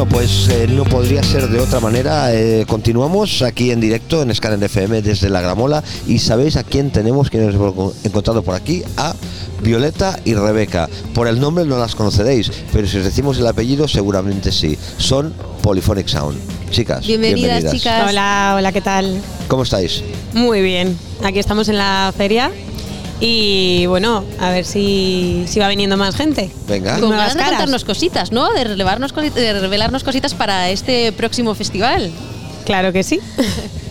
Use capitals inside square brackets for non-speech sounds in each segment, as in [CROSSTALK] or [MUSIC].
Bueno, pues eh, no podría ser de otra manera. Eh, continuamos aquí en directo en Scanner FM desde la Gramola y sabéis a quién tenemos que nos hemos encontrado por aquí, a Violeta y Rebeca. Por el nombre no las conoceréis, pero si os decimos el apellido seguramente sí. Son Polyphonic Sound. Chicas, Bienvenidas, chicas. Hola, hola, ¿qué tal? ¿Cómo estáis? Muy bien. Aquí estamos en la feria y bueno, a ver si, si va viniendo más gente. Venga. Con ganas de contarnos cositas, ¿no? De, relevarnos, de revelarnos cositas para este próximo festival. Claro que sí. [LAUGHS]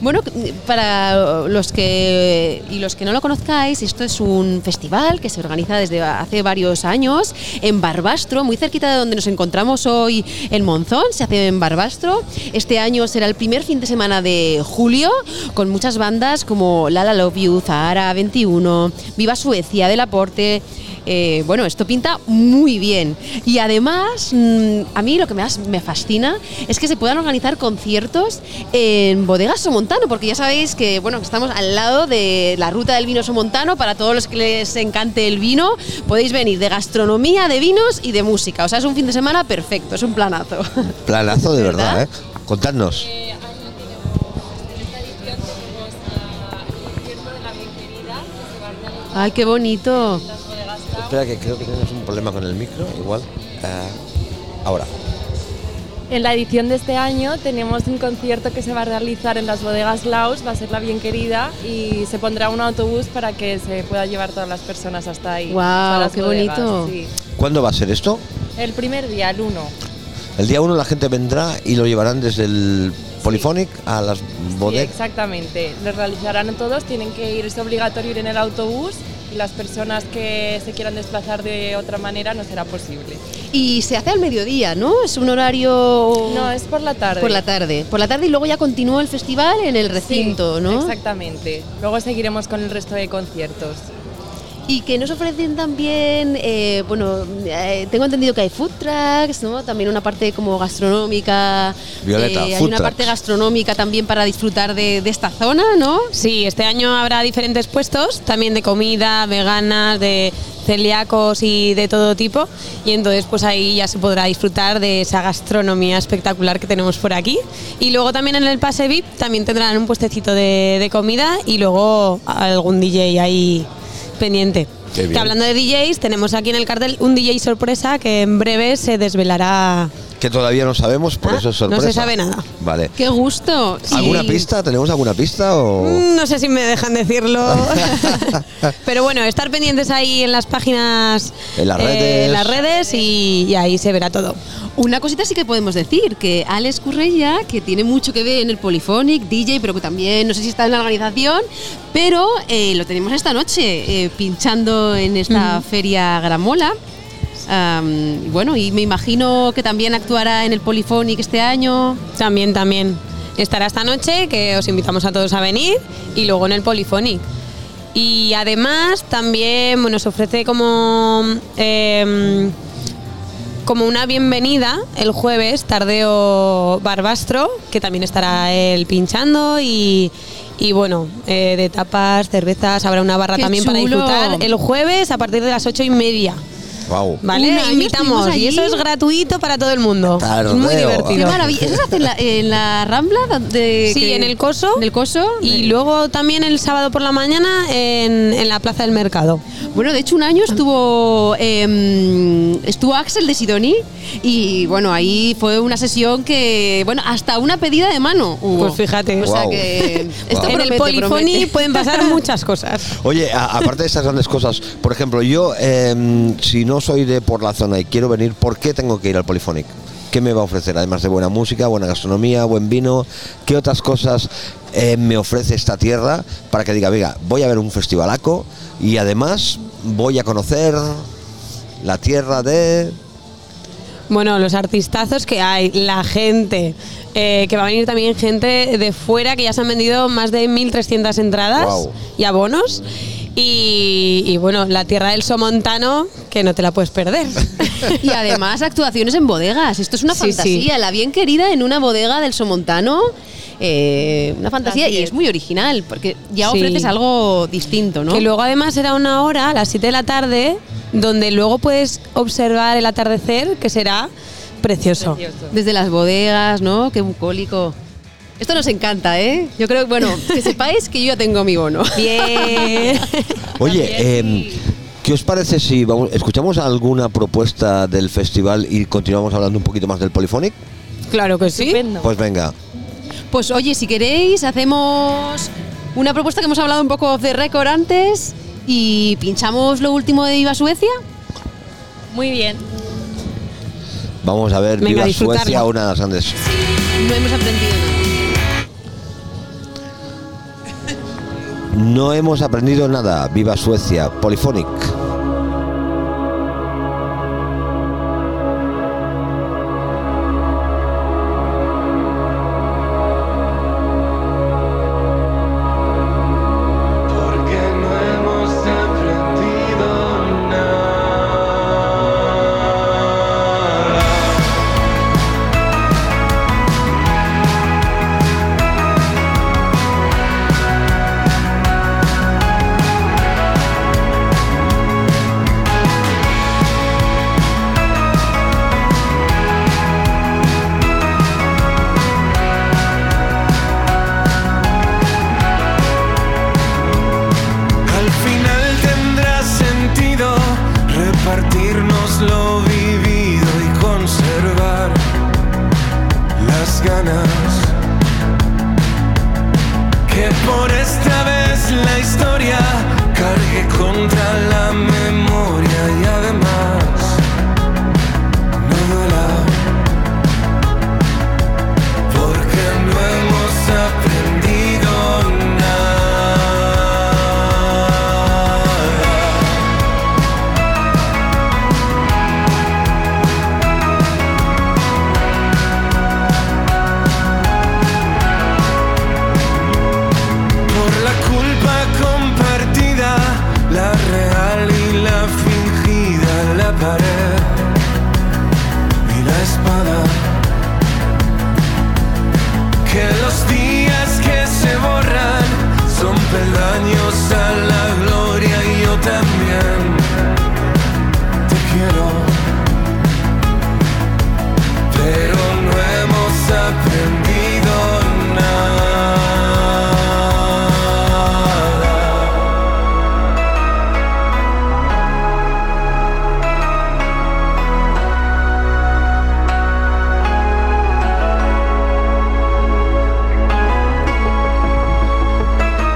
Bueno, para los que y los que no lo conozcáis, esto es un festival que se organiza desde hace varios años en Barbastro, muy cerquita de donde nos encontramos hoy en Monzón, se hace en Barbastro. Este año será el primer fin de semana de julio con muchas bandas como Lala Love You, Zahara 21, Viva Suecia, Del Aporte. Eh, bueno, esto pinta muy bien. Y además, mm, a mí lo que más me fascina es que se puedan organizar conciertos en bodegas Somontano, porque ya sabéis que bueno, que estamos al lado de la ruta del vino Somontano. Para todos los que les encante el vino, podéis venir de gastronomía, de vinos y de música. O sea, es un fin de semana perfecto, es un planazo. [LAUGHS] Planazo de ¿Verdad? verdad, ¿eh? Contadnos. Ay, qué bonito. Espera, que creo que tenemos un problema con el micro, igual. Ah, ahora. En la edición de este año tenemos un concierto que se va a realizar en las bodegas Laos, va a ser la bien querida y se pondrá un autobús para que se pueda llevar todas las personas hasta ahí. Las qué bodegas, bonito. sí. ¿Cuándo va a ser esto? El primer día, el 1. El día 1 la gente vendrá y lo llevarán desde el Polyphonic a las Sí, bodegas. exactamente. Lo realizarán todos, tienen que ir, es obligatorio ir en el autobús las personas que se quieran desplazar de otra manera no será posible. Y se hace al mediodía, ¿no? Es un horario No, es por la tarde. por la tarde. Por la tarde y luego ya continúa el festival en el recinto, Sí, ¿no? Exactamente. Luego seguiremos con el resto de conciertos. Y que nos ofrecen también, eh, bueno, eh, tengo entendido que hay food trucks, ¿no? También una parte como gastronómica. Violeta, Eh, hay una trucks. parte gastronómica también para disfrutar de, de esta zona, ¿no? Sí, este año habrá diferentes puestos, también de comida, veganas, de celíacos y de todo tipo. Y entonces pues ahí ya se podrá disfrutar de esa gastronomía espectacular que tenemos por aquí. Y luego también en el pase VIP también tendrán un puestecito de, de comida y luego algún DJ ahí pendiente. Que hablando de DJs, tenemos aquí en el cartel un DJ sorpresa que en breve se desvelará. Que todavía no sabemos, por Ah, eso es no se sorpresa. sabe nada. Vale. ¡Qué gusto! ¿Alguna pista? ¿Tenemos alguna pista o...? Mm, No sé si me dejan decirlo. [LAUGHS] Pero bueno, estar pendientes ahí en las páginas, En las eh, redes. en las redes y, y ahí se verá todo. Una cosita sí que podemos decir, que Alex Currella, que tiene mucho que ver en el Polyphonic, DJ, pero que también no sé si está en la organización, pero eh, lo tenemos esta noche eh, pinchando en esta feria Gramola. Y bueno, y me imagino que también actuará en el Polyphonic este año. También, también. Estará esta noche, que os invitamos a todos a venir, y luego en el Polyphonic. Y además también nos ofrece como, em, como una bienvenida el jueves, Tardeo Barbastro, que también estará él pinchando y, y bueno, eh, de tapas, cervezas, habrá una barra ¡Qué también para disfrutar el jueves a partir de las ocho y media. Wow. ¿Vale? Un año Invitamos. estuvimos Y eso allí. es gratuito para todo el mundo. Tardeo. Es muy ¡Qué divertido. maravilla! ¿Eso se hace en la, en la Rambla? De, Sí, que- en el Coso. ¿En el Coso? Y luego también el sábado por la mañana en, en la Plaza del Mercado. Bueno, de hecho un año estuvo em, estuvo Axel de Sidoni y bueno, ahí fue una sesión que, bueno, hasta una pedida de mano hubo. Pues fíjate. O sea Guau. que esto Guau. en el Polifoni promete. pueden pasar [LAUGHS] muchas cosas. Oye, a- aparte de estas grandes cosas, por ejemplo, yo, em, si no soy de por la zona y quiero venir, ¿por qué tengo que ir al Polyphonic? ¿Qué me va a ofrecer? Además de buena música, buena gastronomía, buen vino, ¿qué otras cosas eh, me ofrece esta tierra para que diga, venga, voy a ver un festivalaco y además voy a conocer la tierra de... Bueno, los artistazos que hay, la gente, eh, que va a venir también gente de fuera, que ya se han vendido más de 1.300 entradas y abonos. Y, y bueno, la tierra del Somontano, que no te la puedes perder. [LAUGHS] Y además actuaciones en bodegas. Esto es una Sí, sí. fantasía. La bien querida en una bodega del Somontano. eh, una fantasía Así y es. muy original porque ya Sí. ofreces algo distinto, ¿no? Que luego además será una hora, a las 7 de la tarde, donde luego puedes observar el atardecer, que será Precioso. Desde las bodegas, ¿no? Qué bucólico. Esto nos encanta, ¿eh? Yo creo, bueno, que sepáis que yo ya tengo mi bono. [LAUGHS] Bien. [LAUGHS] Oye, em, ¿qué os parece si vamos, escuchamos alguna propuesta del festival y continuamos hablando un poquito más del Polyphonic? claro que sí. Estupendo. Pues venga. Pues oye, si queréis, hacemos una propuesta que hemos hablado un poco de récord antes y pinchamos lo último de Viva Suecia. Muy bien. Vamos a ver, Venga, viva. Suecia, una de las grandes. No hemos aprendido nada. No hemos aprendido nada. Viva Suecia, Polyphonic. Que por esta vez la historia cargue contra la también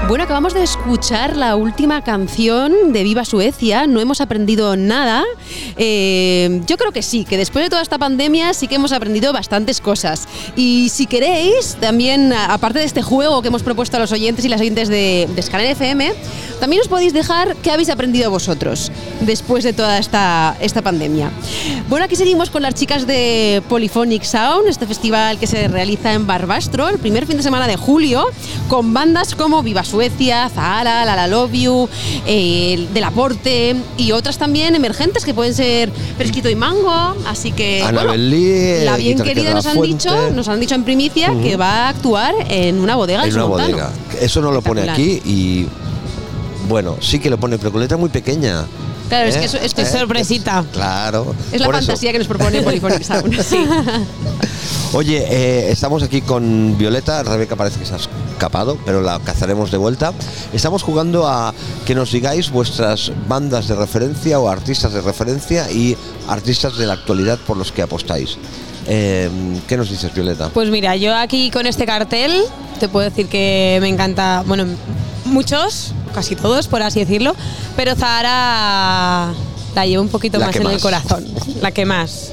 Bueno, acabamos de escuchar la última canción de Viva Suecia. No hemos aprendido nada. Eh, yo creo que sí, que después de toda esta pandemia sí que hemos aprendido bastantes cosas. Y si queréis, también, aparte de este juego que hemos propuesto a los oyentes y las oyentes de, de Scanner FM, también os podéis dejar qué habéis aprendido vosotros después de toda esta, esta pandemia. Bueno, aquí seguimos con las chicas de Polyphonic Sound, este festival que se realiza en Barbastro el primer fin de semana de julio, con bandas como Viva Suecia, Zahara, La La Love You, eh, Del Aporte y otras también emergentes que pueden ser Fresquito y Mango. Así que. Annabel Lee, la bien querida nos han, Fuente. dicho, nos han dicho en primicia que va a actuar en una bodega en una bodega. Eso no lo pone aquí y. Bueno, sí que lo pone, pero con letra muy pequeña. Claro, es ¿Eh? que eso- esto Es sorpresita. Claro. es la eso. fantasía que nos propone [LAUGHS] Polyphonic Sound. Sí. Oye, eh, estamos aquí con Violeta. Rebeca parece que se escapado, pero la cazaremos de vuelta. Estamos jugando a que nos digáis vuestras bandas de referencia o artistas de referencia y artistas de la actualidad por los que apostáis. Eh, ¿Qué nos dices, Violeta? Pues mira, yo aquí con este cartel te puedo decir que me encanta, bueno, muchos, casi todos, por así decirlo, pero Zahara la llevo un poquito La más en el corazón, la que más.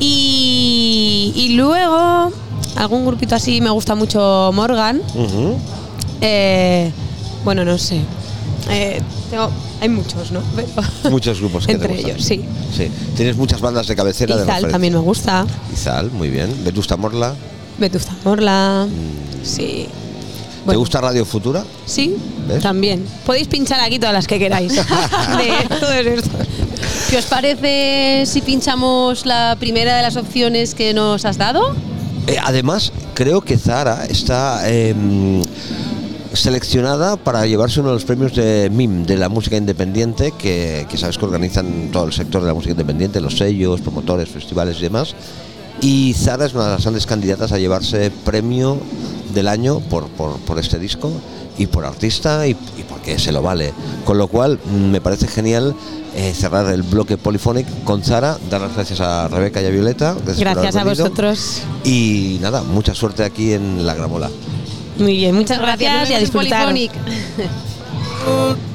Y, y luego, algún grupito así, me gusta mucho Morgan. Eh, bueno, no sé. Eh, tengo- hay muchos, ¿no? Pero- Muchos grupos que te Entre gustan. ellos, sí. Sí. Tienes muchas bandas de cabecera de Izal referencia. también me gusta. Izal, muy bien. Vetusta Morla. Vetusta Morla. Sí. ¿Te Bueno, gusta Radio Futura? Sí, ¿Ves? también. Podéis pinchar aquí todas las que queráis. [LAUGHS] de. ¿Qué os parece si pinchamos la primera de las opciones que nos has dado? Eh, además, creo que Zara está. eh, seleccionada para llevarse uno de los premios de MIM, de la música independiente, que, que sabes que organizan todo el sector de la música independiente, los sellos, promotores, festivales y demás. Y Zara es una de las grandes candidatas a llevarse premio del año por, por, por este disco y por artista y, y porque se lo vale. Con lo cual me parece genial eh, cerrar el bloque Polyphonic con Zara, dar las gracias a Rebeca y a Violeta. Gracias a vosotros. Y nada, mucha suerte aquí en La Gramola. Muy bien, muchas gracias, y a Gracias, disfrutar. [LAUGHS]